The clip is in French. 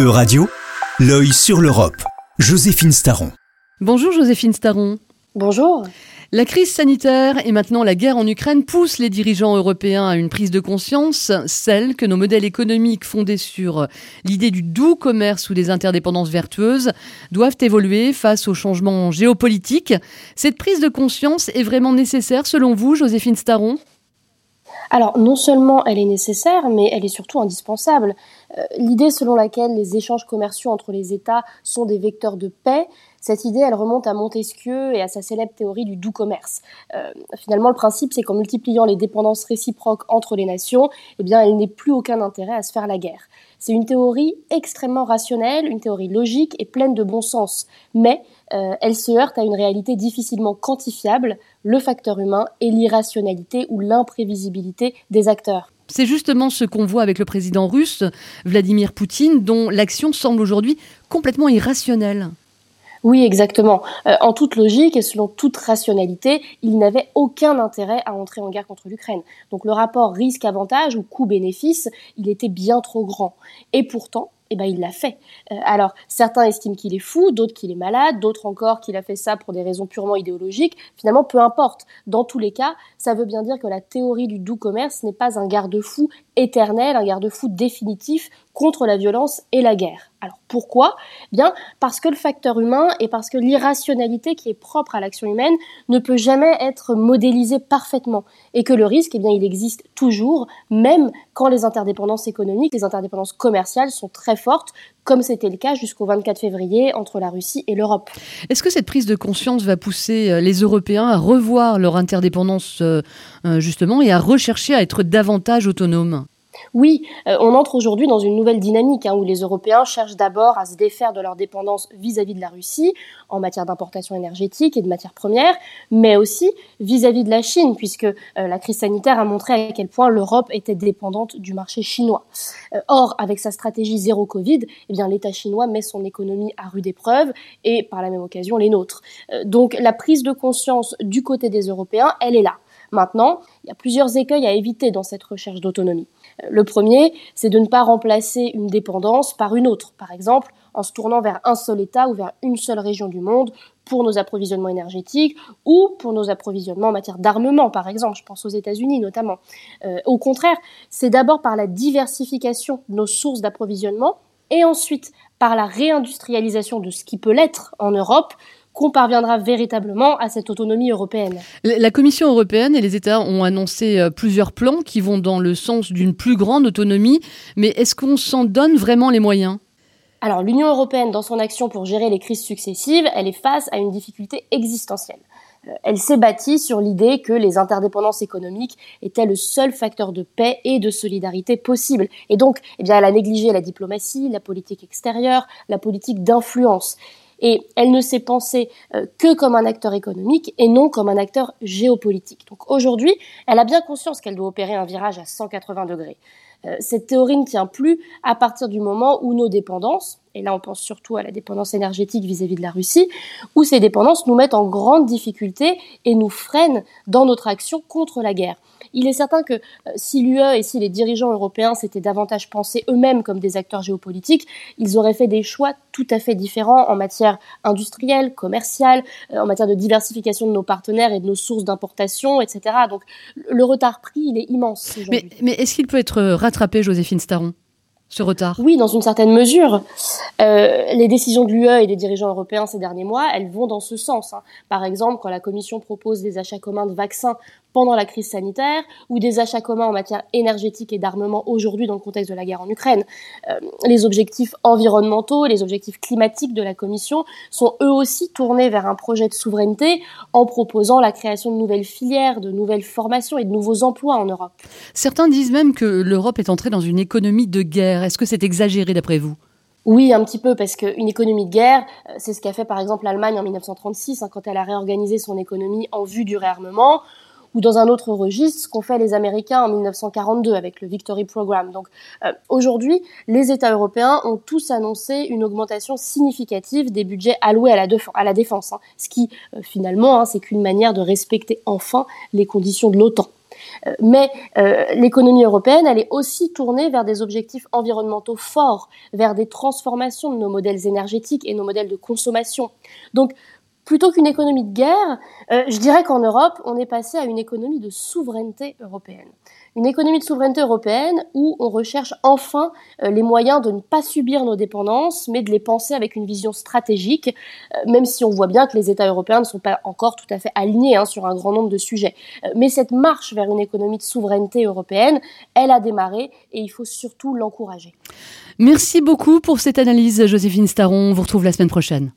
E-Radio, l'œil sur l'Europe. Joséphine Staron. Bonjour Joséphine Staron. Bonjour. La crise sanitaire et maintenant la guerre en Ukraine poussent les dirigeants européens à une prise de conscience, celle que nos modèles économiques fondés sur l'idée du doux commerce ou des interdépendances vertueuses doivent évoluer face aux changements géopolitiques. Cette prise de conscience est vraiment nécessaire selon vous, Joséphine Staron? Alors, non seulement elle est nécessaire, mais elle est surtout indispensable. Euh, l'idée selon laquelle les échanges commerciaux entre les États sont des vecteurs de paix, cette idée, elle remonte à Montesquieu et à sa célèbre théorie du doux commerce. Euh, finalement, le principe, c'est qu'en multipliant les dépendances réciproques entre les nations, eh bien, il n'est plus aucun intérêt à se faire la guerre. C'est une théorie extrêmement rationnelle, une théorie logique et pleine de bon sens. Mais euh, elle se heurte à une réalité difficilement quantifiable, le facteur humain et l'irrationalité ou l'imprévisibilité des acteurs. C'est justement ce qu'on voit avec le président russe, Vladimir Poutine, dont l'action semble aujourd'hui complètement irrationnelle. Oui, exactement. Euh, en toute logique et selon toute rationalité, il n'avait aucun intérêt à entrer en guerre contre l'Ukraine. Donc le rapport risque-avantage ou coût-bénéfice, il était bien trop grand. Et pourtant, eh ben, il l'a fait. Euh, alors, certains estiment qu'il est fou, d'autres qu'il est malade, d'autres encore qu'il a fait ça pour des raisons purement idéologiques. Finalement, peu importe. Dans tous les cas, ça veut bien dire que la théorie du doux commerce n'est pas un garde-fou éternel, un garde-fou définitif contre la violence et la guerre. Alors pourquoi? Bien parce que le facteur humain et parce que l'irrationalité qui est propre à l'action humaine ne peut jamais être modélisée parfaitement et que le risque, eh il existe toujours, même quand les interdépendances économiques, les interdépendances commerciales sont très fortes, comme c'était le cas jusqu'au 24 février entre la Russie et l'Europe. Est-ce que cette prise de conscience va pousser euh, les Européens à revoir leur interdépendance euh, euh, justement et à rechercher à être davantage autonomes? Oui, euh, on entre aujourd'hui dans une nouvelle dynamique hein, où les Européens cherchent d'abord à se défaire de leur dépendance vis-à-vis de la Russie en matière d'importation énergétique et de matières premières, mais aussi vis-à-vis de la Chine, puisque euh, la crise sanitaire a montré à quel point l'Europe était dépendante du marché chinois. Euh, or, avec sa stratégie zéro Covid, eh l'État chinois met son économie à rude épreuve et par la même occasion les nôtres. donc la prise de conscience du côté des Européens, elle est là. Maintenant, il y a plusieurs écueils à éviter dans cette recherche d'autonomie. Le premier, c'est de ne pas remplacer une dépendance par une autre, par exemple en se tournant vers un seul État ou vers une seule région du monde pour nos approvisionnements énergétiques ou pour nos approvisionnements en matière d'armement, par exemple. Je pense aux États-Unis notamment. Euh, au contraire, c'est d'abord par la diversification de nos sources d'approvisionnement et ensuite par la réindustrialisation de ce qui peut l'être en Europe qu'on parviendra véritablement à cette autonomie européenne. La Commission européenne et les États ont annoncé euh, plusieurs plans qui vont dans le sens d'une plus grande autonomie, mais est-ce qu'on s'en donne vraiment les moyens? Alors l'Union européenne, dans son action pour gérer les crises successives, elle est face à une difficulté existentielle. Euh, elle s'est bâtie sur l'idée que les interdépendances économiques étaient le seul facteur de paix et de solidarité possible. Et donc, eh bien, elle a négligé la diplomatie, la politique extérieure, la politique d'influence et elle ne s'est pensée euh, que comme un acteur économique et non comme un acteur géopolitique. Donc aujourd'hui, elle a bien conscience qu'elle doit opérer un virage à 180 degrés. Euh, cette théorie ne tient plus à partir du moment où nos dépendances, et là on pense surtout à la dépendance énergétique vis-à-vis de la Russie, où ces dépendances nous mettent en grande difficulté et nous freinent dans notre action contre la guerre. Il est certain que euh, si l'UE et si les dirigeants européens s'étaient davantage pensés eux-mêmes comme des acteurs géopolitiques, ils auraient fait des choix tout à fait différents en matière industrielle, commerciale, euh, en matière de diversification de nos partenaires et de nos sources d'importation, etc. Donc le retard pris, il est immense. Mais, mais est-ce qu'il peut être rattrapé, Joséphine Staron ce retard? Oui, dans une certaine mesure. Euh, les décisions de l'UE et des dirigeants européens ces derniers mois, elles vont dans ce sens. Hein. Par exemple, quand la Commission propose des achats communs de vaccins pendant la crise sanitaire ou des achats communs en matière énergétique et d'armement aujourd'hui dans le contexte de la guerre en Ukraine. Euh, les objectifs environnementaux, les objectifs climatiques de la Commission sont eux aussi tournés vers un projet de souveraineté en proposant la création de nouvelles filières, de nouvelles formations et de nouveaux emplois en Europe. Certains disent même que l'Europe est entrée dans une économie de guerre. Est-ce que c'est exagéré d'après vous? Oui, un petit peu, parce qu'une économie de guerre, euh, c'est ce qu'a fait par exemple l'Allemagne en 1936, hein, quand elle a réorganisé son économie en vue du réarmement, ou dans un autre registre, ce qu'ont fait les Américains en 1942 avec le Victory Program. Donc euh, aujourd'hui, les États européens ont tous annoncé une augmentation significative des budgets alloués à la, défense, hein, ce qui euh, finalement, hein, c'est qu'une manière de respecter enfin les conditions de l'OTAN. mais l'économie européenne, elle est aussi tournée vers des objectifs environnementaux forts, vers des transformations de nos modèles énergétiques et nos modèles de consommation. Donc, plutôt qu'une économie de guerre, je dirais qu'en Europe, on est passé à une économie de souveraineté européenne une économie de souveraineté européenne où on recherche enfin euh, les moyens de ne pas subir nos dépendances, mais de les penser avec une vision stratégique, euh, même si on voit bien que les États européens ne sont pas encore tout à fait alignés hein, sur un grand nombre de sujets. Euh, mais cette marche vers une économie de souveraineté européenne, elle a démarré et il faut surtout l'encourager. Merci beaucoup pour cette analyse, Joséphine Staron. On vous retrouve la semaine prochaine.